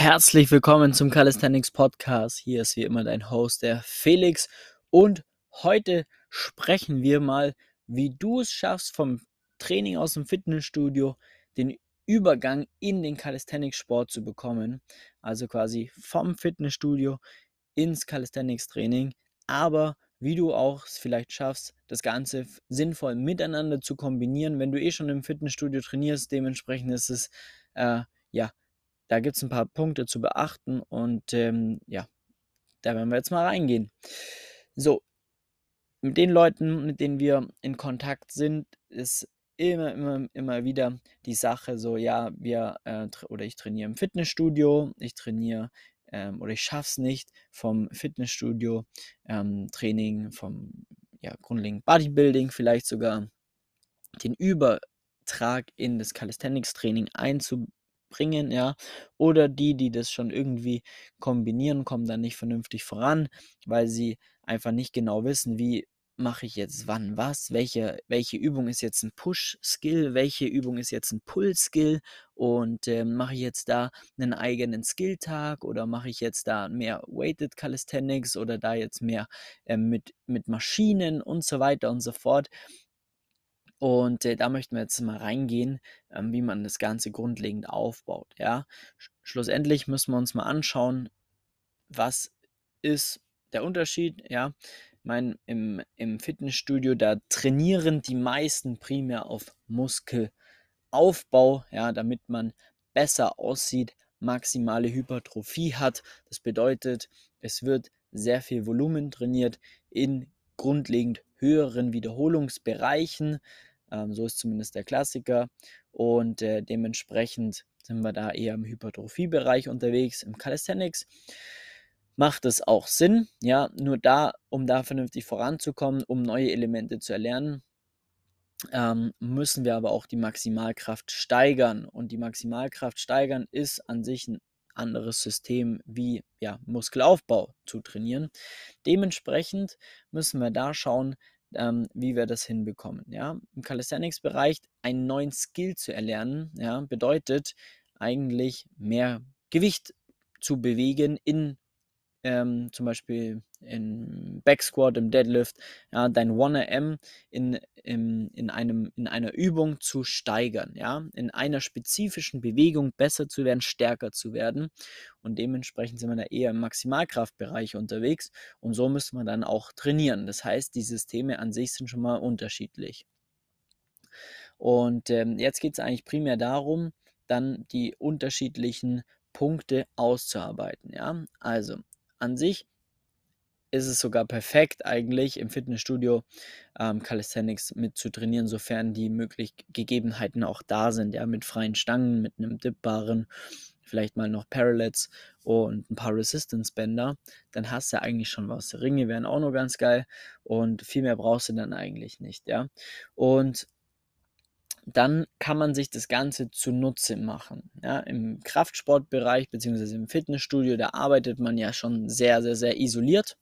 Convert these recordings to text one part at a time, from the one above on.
Herzlich willkommen zum Calisthenics Podcast. Hier ist wie immer dein Host, der Felix. Und heute sprechen wir mal, wie du es schaffst, vom Training aus dem Fitnessstudio den Übergang in den Calisthenics-Sport zu bekommen. Also quasi vom Fitnessstudio ins Calisthenics-Training. Aber wie du auch es vielleicht schaffst, das Ganze sinnvoll miteinander zu kombinieren. Wenn du eh schon im Fitnessstudio trainierst, dementsprechend ist es äh, ja da gibt es ein paar Punkte zu beachten und ähm, ja, da werden wir jetzt mal reingehen. So, mit den Leuten, mit denen wir in Kontakt sind, ist immer, immer, immer wieder die Sache so, ja, wir äh, oder ich trainiere im Fitnessstudio, ich trainiere ähm, oder ich schaffe es nicht vom Fitnessstudio ähm, Training, vom ja, grundlegenden Bodybuilding vielleicht sogar den Übertrag in das Calisthenics Training einzubauen bringen, ja. Oder die, die das schon irgendwie kombinieren, kommen dann nicht vernünftig voran, weil sie einfach nicht genau wissen, wie mache ich jetzt wann was, welche, welche Übung ist jetzt ein Push-Skill, welche Übung ist jetzt ein Pull-Skill und äh, mache ich jetzt da einen eigenen Skill-Tag oder mache ich jetzt da mehr Weighted Calisthenics oder da jetzt mehr äh, mit, mit Maschinen und so weiter und so fort. Und äh, da möchten wir jetzt mal reingehen, ähm, wie man das Ganze grundlegend aufbaut. Ja? Sch schlussendlich müssen wir uns mal anschauen, was ist der Unterschied. Ja? Ich meine, im, im Fitnessstudio, da trainieren die meisten primär auf Muskelaufbau, ja, damit man besser aussieht, maximale Hypertrophie hat. Das bedeutet, es wird sehr viel Volumen trainiert in grundlegend höheren Wiederholungsbereichen. Ähm, so ist zumindest der Klassiker. Und äh, dementsprechend sind wir da eher im Hypertrophie-Bereich unterwegs. Im Calisthenics macht es auch Sinn, ja, nur da, um da vernünftig voranzukommen, um neue Elemente zu erlernen, ähm, müssen wir aber auch die Maximalkraft steigern. Und die Maximalkraft steigern ist an sich ein anderes System wie ja, Muskelaufbau zu trainieren. Dementsprechend müssen wir da schauen, ähm, wie wir das hinbekommen. Ja? Im Calisthenics-Bereich einen neuen Skill zu erlernen, ja, bedeutet eigentlich mehr Gewicht zu bewegen in ähm, zum Beispiel im Backsquat, im Deadlift, ja, dein 1RM in, in, in, einem, in einer Übung zu steigern, ja, in einer spezifischen Bewegung besser zu werden, stärker zu werden. Und dementsprechend sind wir da eher im Maximalkraftbereich unterwegs und so müssen wir dann auch trainieren. Das heißt, die Systeme an sich sind schon mal unterschiedlich. Und ähm, jetzt geht es eigentlich primär darum, dann die unterschiedlichen Punkte auszuarbeiten. Ja, also an sich ist es sogar perfekt eigentlich im Fitnessstudio ähm, Calisthenics mit zu trainieren, sofern die möglichen Gegebenheiten auch da sind, ja, mit freien Stangen, mit einem Dipbaren, vielleicht mal noch Parallels und ein paar Resistance Bänder, dann hast du eigentlich schon was. Ringe wären auch noch ganz geil und viel mehr brauchst du dann eigentlich nicht, ja. Und dann kann man sich das Ganze zunutze machen. Ja, Im Kraftsportbereich bzw. im Fitnessstudio, da arbeitet man ja schon sehr, sehr, sehr isoliert.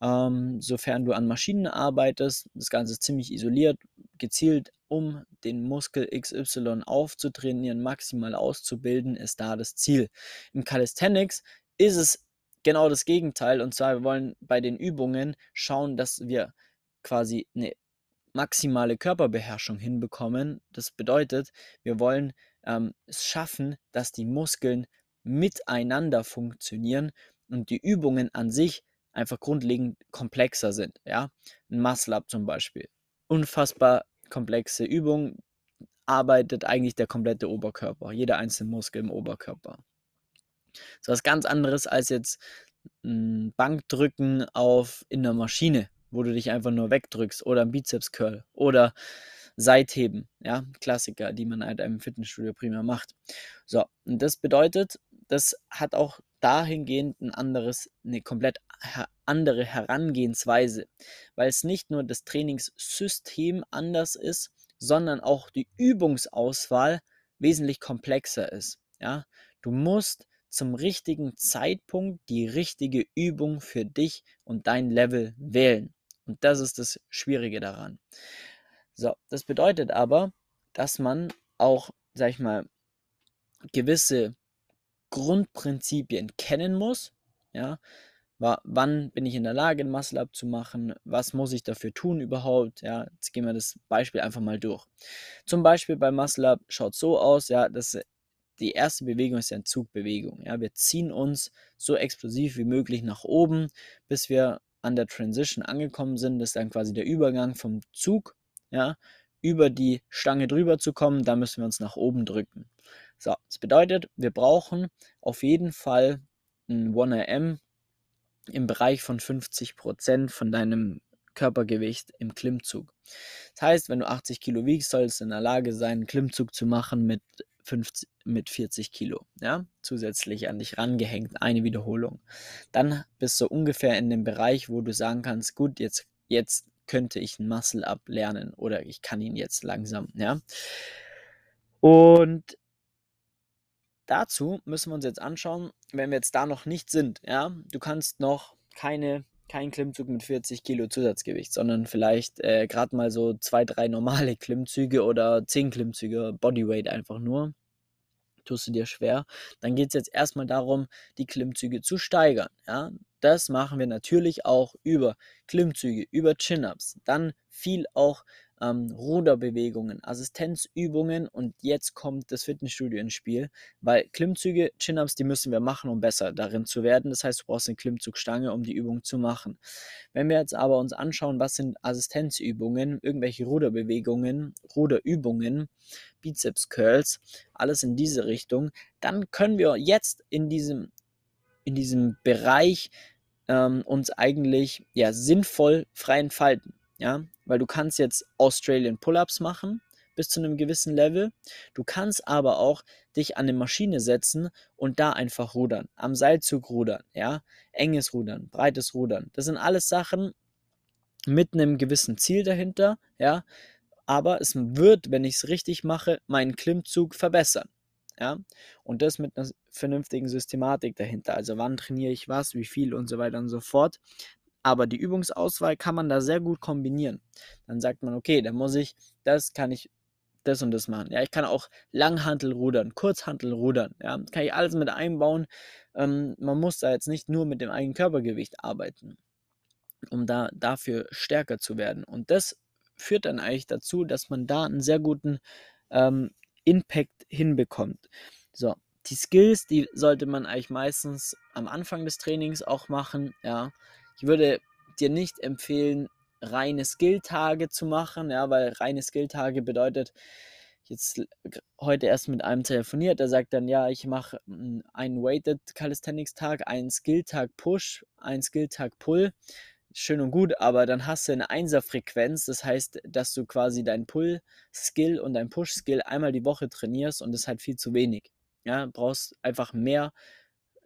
Ähm, sofern du an Maschinen arbeitest, das Ganze ist ziemlich isoliert, gezielt, um den Muskel XY aufzutrainieren, maximal auszubilden, ist da das Ziel. Im Calisthenics ist es genau das Gegenteil. Und zwar, wir wollen bei den Übungen schauen, dass wir quasi eine maximale Körperbeherrschung hinbekommen. Das bedeutet, wir wollen ähm, es schaffen, dass die Muskeln miteinander funktionieren und die Übungen an sich einfach grundlegend komplexer sind. Ja? Ein Muscle-Up zum Beispiel. Unfassbar komplexe Übung, arbeitet eigentlich der komplette Oberkörper, jeder einzelne Muskel im Oberkörper. Das ist was ganz anderes als jetzt ein Bankdrücken auf in der Maschine wo du dich einfach nur wegdrückst oder ein Bizeps Curl oder Seitheben, ja, Klassiker, die man halt im Fitnessstudio primär macht. So, und das bedeutet, das hat auch dahingehend ein anderes, eine komplett andere Herangehensweise, weil es nicht nur das Trainingssystem anders ist, sondern auch die Übungsauswahl wesentlich komplexer ist. Ja, du musst zum richtigen Zeitpunkt die richtige Übung für dich und dein Level wählen. Und das ist das Schwierige daran. So, das bedeutet aber, dass man auch, sag ich mal, gewisse Grundprinzipien kennen muss. Ja, wann bin ich in der Lage, ein Muscle-Up zu machen? Was muss ich dafür tun überhaupt? Ja, jetzt gehen wir das Beispiel einfach mal durch. Zum Beispiel beim Muscle-Up schaut so aus, ja, dass die erste Bewegung ist ja eine Zugbewegung. Ja, wir ziehen uns so explosiv wie möglich nach oben, bis wir an der Transition angekommen sind. Ist dann quasi der Übergang vom Zug, ja, über die Stange drüber zu kommen. Da müssen wir uns nach oben drücken. So, das bedeutet, wir brauchen auf jeden Fall ein 1RM im Bereich von 50% von deinem Körpergewicht im Klimmzug. Das heißt, wenn du 80 Kilo wiegst, sollst du in der Lage sein, einen Klimmzug zu machen mit 50, mit 40 Kilo, ja, zusätzlich an dich rangehängt, eine Wiederholung. Dann bist du ungefähr in dem Bereich, wo du sagen kannst, gut, jetzt, jetzt könnte ich ein Muscle-Up lernen oder ich kann ihn jetzt langsam, ja. Und dazu müssen wir uns jetzt anschauen, wenn wir jetzt da noch nicht sind, ja, du kannst noch keine kein Klimmzug mit 40 Kilo Zusatzgewicht, sondern vielleicht äh, gerade mal so zwei, drei normale Klimmzüge oder zehn Klimmzüge, Bodyweight einfach nur. Tust du dir schwer. Dann geht es jetzt erstmal darum, die Klimmzüge zu steigern. Ja? Das machen wir natürlich auch über Klimmzüge, über Chin-Ups. Dann viel auch ähm, Ruderbewegungen, Assistenzübungen und jetzt kommt das Fitnessstudio ins Spiel, weil Klimmzüge, Chin-Ups, die müssen wir machen, um besser darin zu werden. Das heißt, du brauchst eine Klimmzugstange, um die Übung zu machen. Wenn wir jetzt aber uns anschauen, was sind Assistenzübungen, irgendwelche Ruderbewegungen, Ruderübungen, Bizeps Curls, alles in diese Richtung, dann können wir jetzt in diesem, in diesem Bereich ähm, uns eigentlich ja, sinnvoll frei entfalten. Ja, weil du kannst jetzt Australian Pull-ups machen bis zu einem gewissen Level. Du kannst aber auch dich an eine Maschine setzen und da einfach rudern, am Seilzug rudern, ja, enges Rudern, breites Rudern. Das sind alles Sachen mit einem gewissen Ziel dahinter, ja, aber es wird, wenn ich es richtig mache, meinen Klimmzug verbessern. Ja, und das mit einer vernünftigen Systematik dahinter. Also wann trainiere ich was, wie viel und so weiter und so fort. Aber die Übungsauswahl kann man da sehr gut kombinieren. Dann sagt man, okay, dann muss ich, das kann ich das und das machen. Ja, ich kann auch Langhantel rudern, Kurzhantel rudern. Ja, kann ich alles mit einbauen. Ähm, man muss da jetzt nicht nur mit dem eigenen Körpergewicht arbeiten, um da dafür stärker zu werden. Und das führt dann eigentlich dazu, dass man da einen sehr guten ähm, Impact hinbekommt. So, die Skills, die sollte man eigentlich meistens am Anfang des Trainings auch machen. Ja, ich würde dir nicht empfehlen, reine Skill-Tage zu machen, ja, weil reine Skill-Tage bedeutet, jetzt heute erst mit einem telefoniert, der sagt dann, ja, ich mache hm, einen Weighted Calisthenics-Tag, einen Skill-Tag Push, einen Skill-Tag Pull. Schön und gut, aber dann hast du eine Einser-Frequenz, das heißt, dass du quasi deinen Pull-Skill und deinen Push-Skill einmal die Woche trainierst und das ist halt viel zu wenig. Ja, brauchst einfach mehr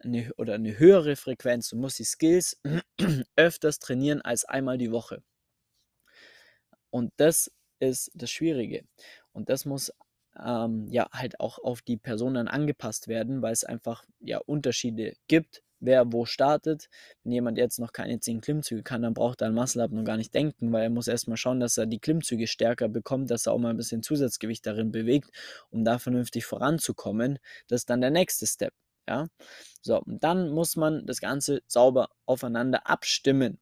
eine, oder eine höhere Frequenz. Du musst die Skills öfters trainieren als einmal die Woche. Und das ist das Schwierige. Und das muss ähm, ja halt auch auf die Person dann angepasst werden, weil es einfach ja Unterschiede gibt, wer wo startet. Wenn jemand jetzt noch keine 10 Klimmzüge kann, dann braucht er an Muscle Up noch gar nicht denken, weil er muss erstmal schauen, dass er die Klimmzüge stärker bekommt, dass er auch mal ein bisschen Zusatzgewicht darin bewegt, um da vernünftig voranzukommen. Das ist dann der nächste Step. Ja? So, und dann muss man das Ganze sauber aufeinander abstimmen.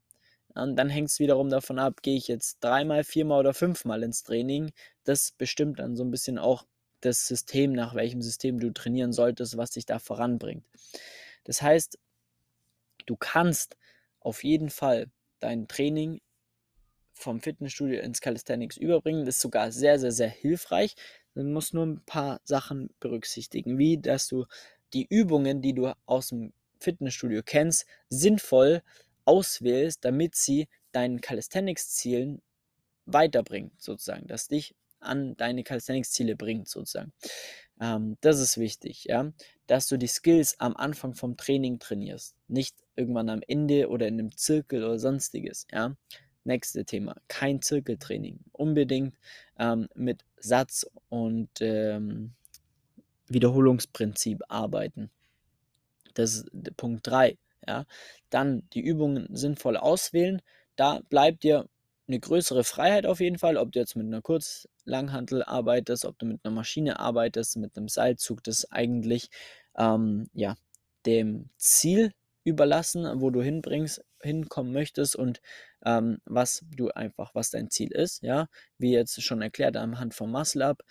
Und dann hängt es wiederum davon ab, gehe ich jetzt dreimal, viermal oder fünfmal ins Training. Das bestimmt dann so ein bisschen auch das System, nach welchem System du trainieren solltest, was dich da voranbringt. Das heißt, du kannst auf jeden Fall dein Training vom Fitnessstudio ins Calisthenics überbringen. Das ist sogar sehr, sehr, sehr hilfreich. Du musst nur ein paar Sachen berücksichtigen, wie dass du die Übungen, die du aus dem Fitnessstudio kennst, sinnvoll auswählst, damit sie deinen Calisthenics-Zielen weiterbringen, sozusagen, dass dich an deine Calisthenics-Ziele bringt, sozusagen. Ähm, das ist wichtig, ja, dass du die Skills am Anfang vom Training trainierst, nicht irgendwann am Ende oder in einem Zirkel oder sonstiges, ja. Nächste Thema, kein Zirkeltraining. Unbedingt ähm, mit Satz und ähm, Wiederholungsprinzip arbeiten. Das ist Punkt 3. Ja. Dann die Übungen sinnvoll auswählen. Da bleibt dir eine größere Freiheit auf jeden Fall, ob du jetzt mit einer Kurzlanghantel arbeitest, ob du mit einer Maschine arbeitest, mit einem Seilzug, das ist eigentlich ähm, ja, dem Ziel überlassen, wo du hinbringst, hinkommen möchtest und ähm, was du einfach, was dein Ziel ist, ja, wie jetzt schon erklärt anhand vom Muscle Up.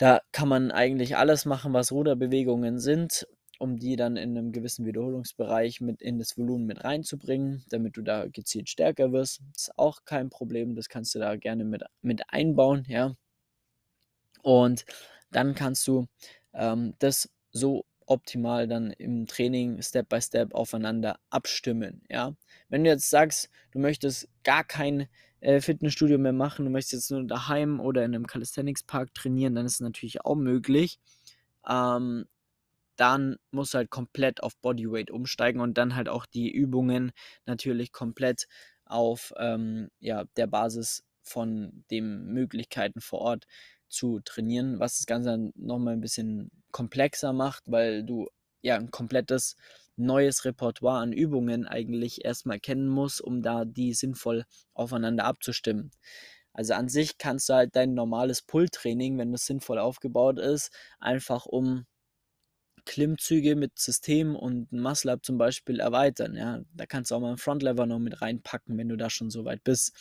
Da kann man eigentlich alles machen, was Ruderbewegungen sind, um die dann in einem gewissen Wiederholungsbereich mit in das Volumen mit reinzubringen, damit du da gezielt stärker wirst. Ist auch kein Problem, das kannst du da gerne mit, mit einbauen, ja. Und dann kannst du ähm, das so optimal dann im Training Step by Step aufeinander abstimmen. Ja, wenn du jetzt sagst, du möchtest gar kein äh, Fitnessstudio mehr machen, du möchtest jetzt nur daheim oder in einem Calisthenics Park trainieren, dann ist es natürlich auch möglich. Ähm, dann musst du halt komplett auf Bodyweight umsteigen und dann halt auch die Übungen natürlich komplett auf ähm, ja, der Basis von den Möglichkeiten vor Ort zu trainieren, was das Ganze nochmal ein bisschen komplexer macht, weil du ja ein komplettes neues Repertoire an Übungen eigentlich erstmal kennen musst, um da die sinnvoll aufeinander abzustimmen. Also an sich kannst du halt dein normales Pull-Training, wenn das sinnvoll aufgebaut ist, einfach um Klimmzüge mit System und Muscle-Up zum Beispiel erweitern. Ja, da kannst du auch mal einen Front-Lever noch mit reinpacken, wenn du da schon so weit bist.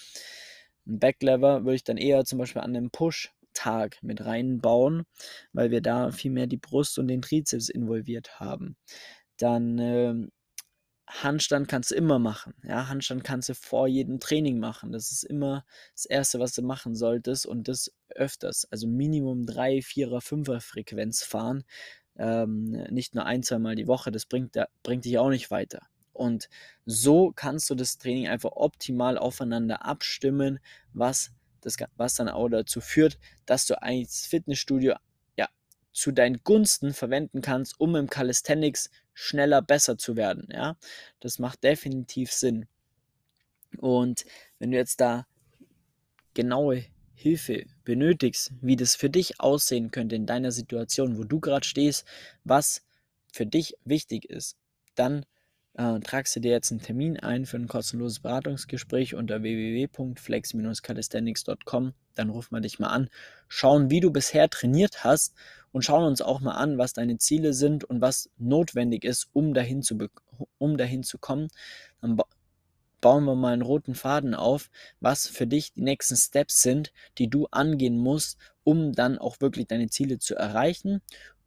Ein Back-Lever würde ich dann eher zum Beispiel an einem Push Tag mit reinbauen, weil wir da viel mehr die Brust und den Trizeps involviert haben. Dann äh, Handstand kannst du immer machen. Ja, Handstand kannst du vor jedem Training machen. Das ist immer das Erste, was du machen solltest und das öfters. Also Minimum 3, 4er, 5er Frequenz fahren. Ähm, nicht nur ein, zwei Mal die Woche. Das bringt, bringt dich auch nicht weiter. Und so kannst du das Training einfach optimal aufeinander abstimmen, was das, was dann auch dazu führt, dass du das Fitnessstudio ja, zu deinen Gunsten verwenden kannst, um im Calisthenics schneller besser zu werden. Ja? Das macht definitiv Sinn. Und wenn du jetzt da genaue Hilfe benötigst, wie das für dich aussehen könnte in deiner Situation, wo du gerade stehst, was für dich wichtig ist, dann äh, tragst du dir jetzt einen Termin ein für ein kostenloses Beratungsgespräch unter www.flex-calisthenics.com. Dann rufen wir dich mal an, schauen, wie du bisher trainiert hast und schauen uns auch mal an, was deine Ziele sind und was notwendig ist, um dahin zu, um dahin zu kommen. Dann ba bauen wir mal einen roten Faden auf, was für dich die nächsten Steps sind, die du angehen musst, um dann auch wirklich deine Ziele zu erreichen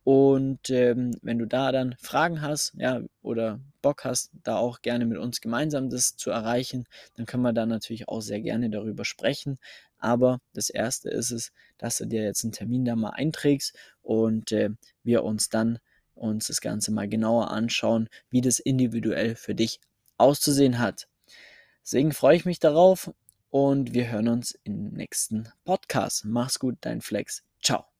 und ähm, wenn du da dann Fragen hast, ja, oder Bock hast, da auch gerne mit uns gemeinsam das zu erreichen, dann können wir da natürlich auch sehr gerne darüber sprechen. Aber das erste ist es, dass du dir jetzt einen Termin da mal einträgst und äh, wir uns dann uns das Ganze mal genauer anschauen, wie das individuell für dich auszusehen hat. Deswegen freue ich mich darauf und wir hören uns im nächsten Podcast. Mach's gut, dein Flex. Ciao.